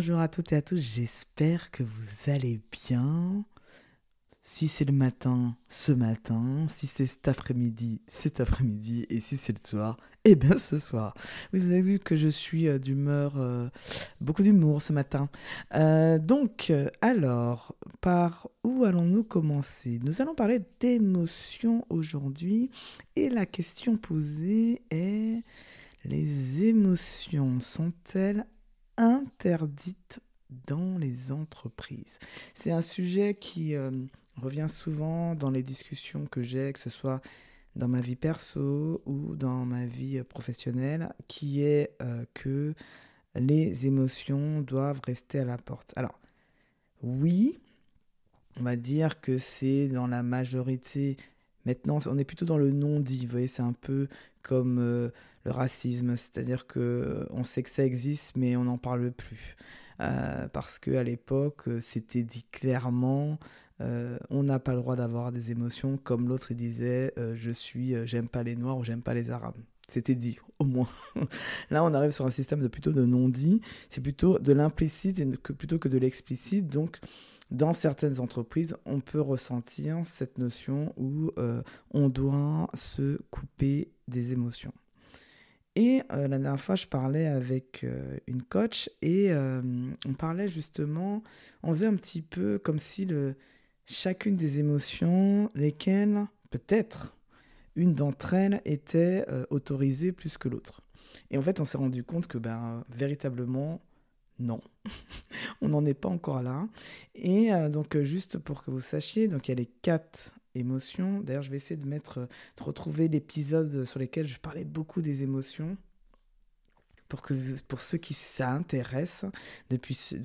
Bonjour à toutes et à tous, j'espère que vous allez bien. Si c'est le matin, ce matin. Si c'est cet après-midi, cet après-midi. Et si c'est le soir, eh bien ce soir. Oui, vous avez vu que je suis euh, d'humeur, euh, beaucoup d'humour ce matin. Euh, donc, alors, par où allons-nous commencer? Nous allons parler d'émotions aujourd'hui. Et la question posée est, les émotions sont-elles interdites dans les entreprises C'est un sujet qui revient souvent dans les discussions que j'ai, que ce soit dans ma vie perso ou dans ma vie professionnelle, qui est euh, que les émotions doivent rester à la porte. Alors, oui, on va dire que c'est dans la majorité. Maintenant, on est plutôt dans le non-dit. Vous voyez, c'est un peu comme euh, le racisme, c'est-à-dire que on sait que ça existe, mais on n'en parle plus. Euh, parce qu'à l'époque, c'était dit clairement, euh, on n'a pas le droit d'avoir des émotions. Comme l'autre disait euh, je suis euh, j'aime pas les noirs ou j'aime pas les arabes. C'était dit au moins. Là on arrive sur un système de plutôt de non dit c'est plutôt de l'implicite que, plutôt que de l'explicite. Donc dans certaines entreprises, on peut ressentir cette notion où on doit se couper des émotions. Et la dernière fois, je parlais avec une coach et on parlait justement, on faisait un petit peu comme si le, chacune des émotions, lesquelles, peut-être, une d'entre elles était euh, autorisée plus que l'autre. Et en fait, on s'est rendu compte que, ben, véritablement, non. on n'en est pas encore là. Et euh, donc, euh, juste pour que vous sachiez, donc il y a les quatre émotions. D'ailleurs, je vais essayer de mettre, de retrouver l'épisode sur lequel je parlais beaucoup des émotions pour, que, pour ceux qui s'intéressent,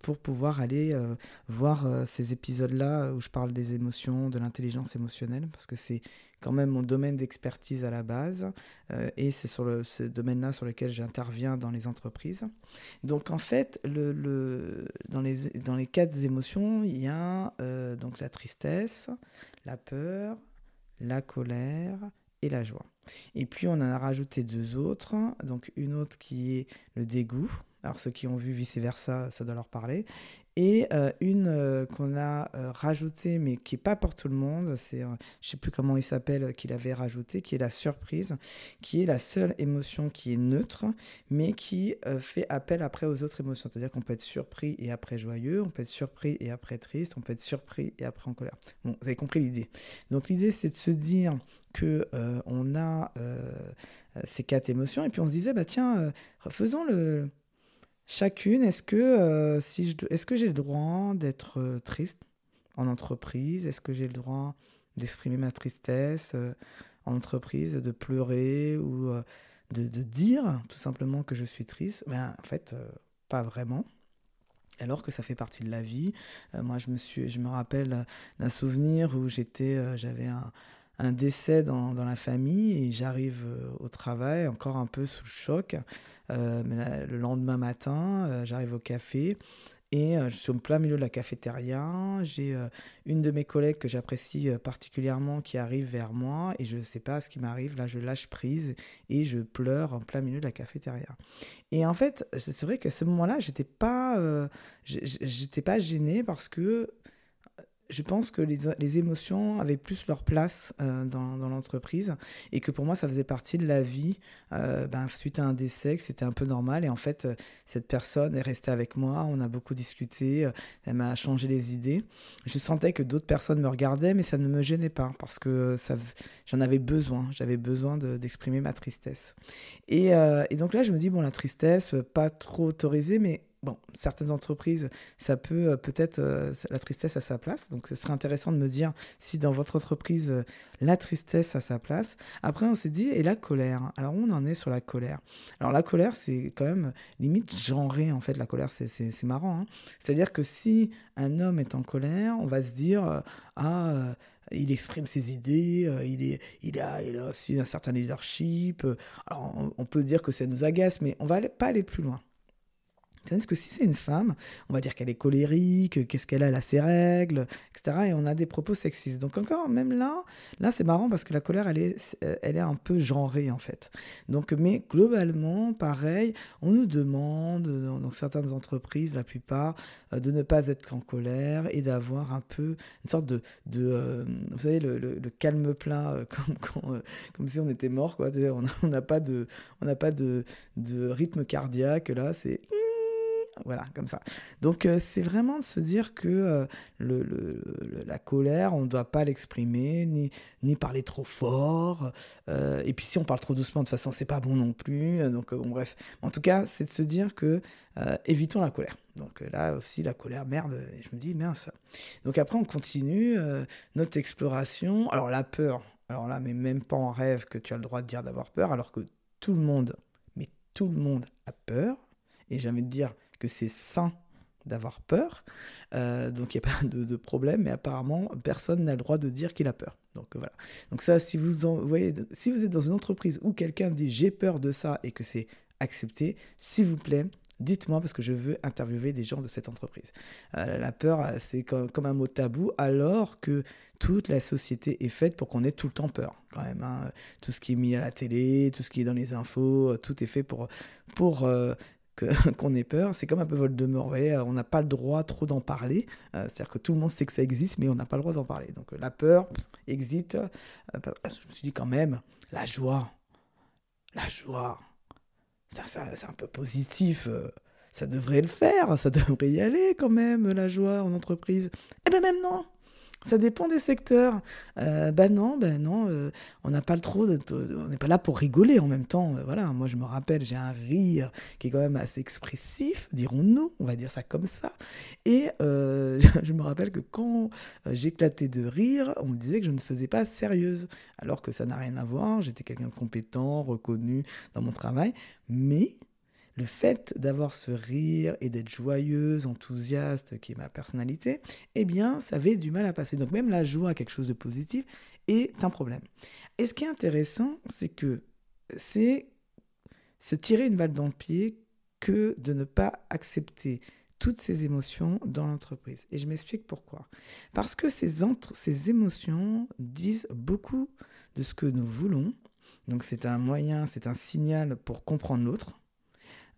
pour pouvoir aller euh, voir euh, ces épisodes-là où je parle des émotions, de l'intelligence émotionnelle, parce que c'est quand même mon domaine d'expertise à la base, euh, et c'est sur le, ce domaine-là sur lequel j'interviens dans les entreprises. Donc en fait, le, le, dans, les, dans les quatre émotions, il y a donc la tristesse, la peur, la colère et la joie. Et puis on en a rajouté deux autres, donc une autre qui est le dégoût. Alors ceux qui ont vu vice-versa, ça doit leur parler. Et euh, une euh, qu'on a euh, rajoutée, mais qui n'est pas pour tout le monde, c'est, je ne sais plus comment il s'appelle, qu'il avait rajouté, qui est la surprise, qui est la seule émotion qui est neutre, mais qui fait appel après aux autres émotions. C'est-à-dire qu'on peut être surpris et après joyeux, on peut être surpris et après triste, on peut être surpris et après en colère. Bon, vous avez compris l'idée. Donc l'idée, c'est de se dire que on a ces quatre émotions, et puis on se disait, bah tiens, faisons le chacune, est-ce que, euh, si je, est-ce que j'ai le droit d'être euh, triste en entreprise? Est-ce que j'ai le droit d'exprimer ma tristesse euh, en entreprise, de pleurer ou de, de, dire tout simplement que je suis triste? Ben, En fait, pas vraiment. Alors que ça fait partie de la vie. moi, je me, suis, je me rappelle d'un souvenir où j'étais, j'avais un, un décès dans, la famille et j'arrive au travail encore un peu sous choc. Euh, le lendemain matin, euh, j'arrive au café et euh, je suis au plein milieu de la cafétéria. J'ai une de mes collègues que j'apprécie particulièrement qui arrive vers moi et je ne sais pas ce qui m'arrive. Là, je lâche prise et je pleure en plein milieu de la cafétéria. Et en fait, c'est vrai qu'à ce moment-là, j'étais pas, j'étais pas gênée parce que je pense que les, les, émotions avaient plus leur place euh, dans, dans l'entreprise et que pour moi, ça faisait partie de la vie. Euh, ben, suite à un décès, c'était un peu normal. Et en fait, euh, cette personne est restée avec moi. On a beaucoup discuté. elle m'a changé les idées. Je sentais que d'autres personnes me regardaient, mais ça ne me gênait pas parce que j'en avais besoin. J'avais besoin d'exprimer ma tristesse. Et, et, donc là, je me dis, bon, la tristesse, pas trop autorisée, mais bon, certaines entreprises, ça peut euh, peut-être euh, la tristesse à sa place. Donc, ce serait intéressant de me dire si dans votre entreprise, euh, la tristesse a sa place. Après, on s'est dit, et la colère? Alors, on en est sur la colère? Alors, la colère, c'est quand même limite genré, en fait. La colère, c'est marrant. Hein. C'est-à-dire que si un homme est en colère, on va se dire, ah, il exprime ses idées, il, est, il, a, il a aussi un certain leadership. Alors, on, peut dire que ça nous agace, mais on va pas aller plus loin. Tandis que si c'est une femme, on va dire qu'elle est colérique, qu'est-ce qu'elle a, elle a ses règles, etc. Et on a des propos sexistes. Donc encore, même là, là c'est marrant parce que la colère, elle est, elle est un peu genrée en fait. Donc, mais globalement, pareil, on nous demande, dans, certaines entreprises, la plupart, euh, de ne pas être en colère et d'avoir un peu une sorte de, euh, vous savez, le, calme plat, euh, comme, comme si on était mort, quoi. On n'a pas de, on pas de, de rythme cardiaque. Là, c'est voilà, comme ça. Donc euh, c'est vraiment de se dire que euh, le, la colère, on ne doit pas l'exprimer, ni, ni parler trop fort. Euh, et puis si on parle trop doucement, de toute façon, c'est pas bon non plus. Donc bon, bref. En tout cas, c'est de se dire que évitons la colère. Donc là aussi, la colère, merde, je me dis, mince. Donc après, on continue notre exploration. Alors la peur, alors là, mais même pas en rêve que tu as le droit de dire d'avoir peur, alors que tout le monde, mais tout le monde a peur. Et j'ai envie de dire, que c'est sain d'avoir peur. Euh, donc il n'y a pas de, problème, mais apparemment personne n'a le droit de dire qu'il a peur. Donc voilà. Donc ça, si vous, en, voyez, si vous êtes dans une entreprise où quelqu'un dit j'ai peur de ça et que c'est accepté, s'il vous plaît, dites-moi parce que je veux interviewer des gens de cette entreprise. Euh, la peur, c'est comme, un mot tabou, alors que toute la société est faite pour qu'on ait tout le temps peur, quand même. Hein. Tout ce qui est mis à la télé, tout ce qui est dans les infos, tout est fait pour, pour euh, qu'on ait peur. C'est comme un peu Voldemort. Vous on n'a pas le droit trop d'en parler. Euh, c'est-à-dire que tout le monde sait que ça existe, mais on n'a pas le droit d'en parler. Donc la peur existe. Euh, je me suis dit quand même, la joie, la joie, c'est un peu positif. Euh, ça devrait le faire, ça devrait y aller quand même, la joie en entreprise. Eh ben même non ça dépend des secteurs. Ben non, ben non, euh, on n'a pas le trop, on n'est pas là pour rigoler en même temps. Euh, voilà, moi je me rappelle, j'ai un rire qui est quand même assez expressif, dirons-nous, on va dire ça comme ça. Et je me rappelle que quand j'éclatais de rire, on me disait que je ne faisais pas sérieuse, alors que ça n'a rien à voir. J'étais quelqu'un de compétent, reconnu dans mon travail, mais le fait d'avoir ce rire et d'être joyeuse, enthousiaste, qui est ma personnalité, eh bien, ça avait du mal à passer. Donc même la joie, quelque chose de positif, est un problème. Et ce qui est intéressant, c'est que c'est se tirer une balle dans le pied que de ne pas accepter toutes ces émotions dans l'entreprise. Et je m'explique pourquoi. Parce que ces, ces émotions disent beaucoup de ce que nous voulons. Donc c'est un moyen, c'est un signal pour comprendre l'autre.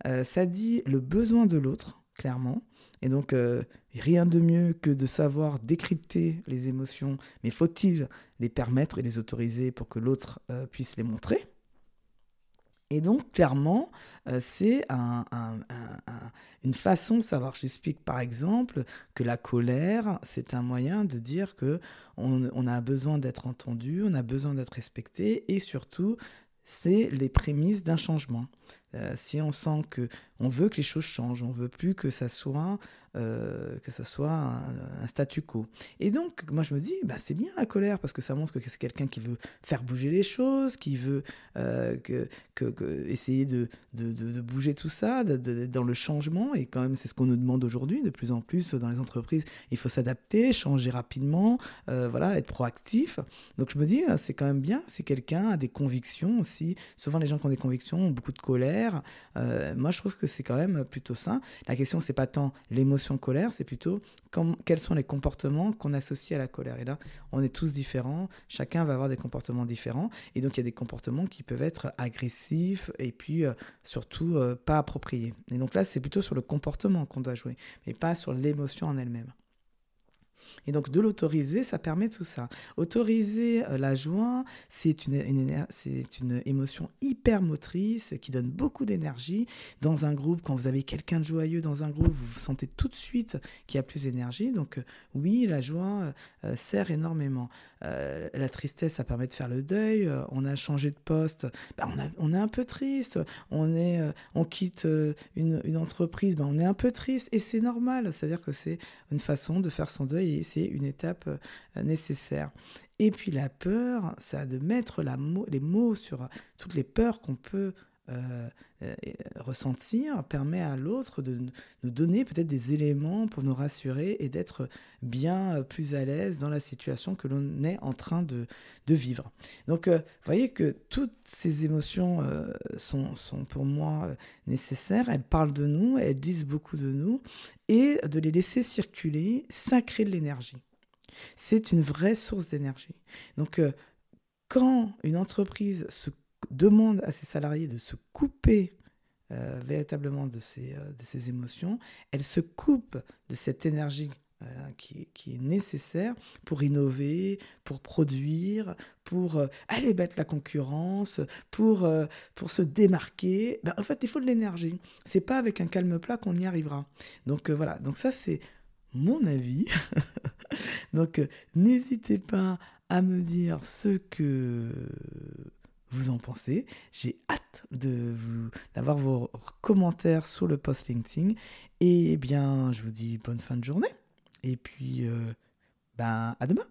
Euh, ça dit le besoin de l'autre, clairement. Et donc, euh, rien de mieux que de savoir décrypter les émotions, mais faut-il les permettre et les autoriser pour que l'autre euh, puisse les montrer? Et donc, clairement, c'est une façon de savoir. Je par exemple que la colère, c'est un moyen de dire que on a besoin d'être entendu, on a besoin d'être respecté, et surtout, c'est les prémices d'un changement. Euh, si on sent que on veut que les choses changent, on veut plus que ça soit euh, que ce soit un, statu quo. Et donc, moi, je me dis, bah, c'est bien la colère parce que ça montre que c'est quelqu'un qui veut faire bouger les choses, qui veut euh, que, que, essayer de, de, de, bouger tout ça, dans le changement. Et quand même, c'est ce qu'on nous demande aujourd'hui de plus en plus dans les entreprises. Il faut s'adapter, changer rapidement, voilà, être proactif. Donc, je me dis, c'est quand même bien si quelqu'un a des convictions aussi. Souvent, les gens qui ont des convictions ont beaucoup de colère. Moi, je trouve que c'est quand même plutôt sain. La question, c'est pas tant l'émotion colère, c'est plutôt quels sont les comportements qu'on associe à la colère. Et là, on est tous différents, chacun va avoir des comportements différents, et donc il y a des comportements qui peuvent être agressifs et puis euh, surtout euh, pas appropriés. Et donc là, c'est plutôt sur le comportement qu'on doit jouer, mais pas sur l'émotion en elle-même. Et donc de l'autoriser, ça permet tout ça. Autoriser euh, la joie, c'est une, une émotion hyper motrice qui donne beaucoup d'énergie. Dans un groupe, quand vous avez quelqu'un de joyeux dans un groupe, vous, vous sentez tout de suite qu'il y a plus d'énergie. Donc euh, oui, la joie euh, sert énormément. la tristesse, ça permet de faire le deuil. on a changé de poste, bah, on, est un peu triste. On, est, on quitte une, une entreprise, bah, on est un peu triste. Et c'est normal. C'est-à-dire que c'est une façon de faire son deuil c'est une étape euh, nécessaire. Et puis la peur, c'est de mettre la les mots sur toutes les peurs qu'on peut euh, euh, ressentir permet à l'autre de nous donner peut-être des éléments pour nous rassurer et d'être bien plus à l'aise dans la situation que l'on est en train de, de vivre. Donc, vous voyez que toutes ces émotions sont, sont, pour moi nécessaires. Elles parlent de nous, elles disent beaucoup de nous, et de les laisser circuler, ça crée de l'énergie. C'est une vraie source d'énergie. Donc, quand une entreprise se demande à ses salariés de se couper euh, véritablement de ces, euh, de ces émotions, elle se coupe de cette énergie euh, qui, qui, est nécessaire pour innover, pour produire, pour aller battre la concurrence, pour, pour se démarquer. Ben, en fait, il faut de l'énergie. C'est pas avec un calme plat qu'on y arrivera. Donc voilà, donc ça c'est mon avis. donc n'hésitez pas à me dire ce que vous en pensez. J'ai hâte de vous d'avoir vos commentaires sur le post LinkedIn. Et bien, je vous dis bonne fin de journée. Et puis, euh, ben, à demain.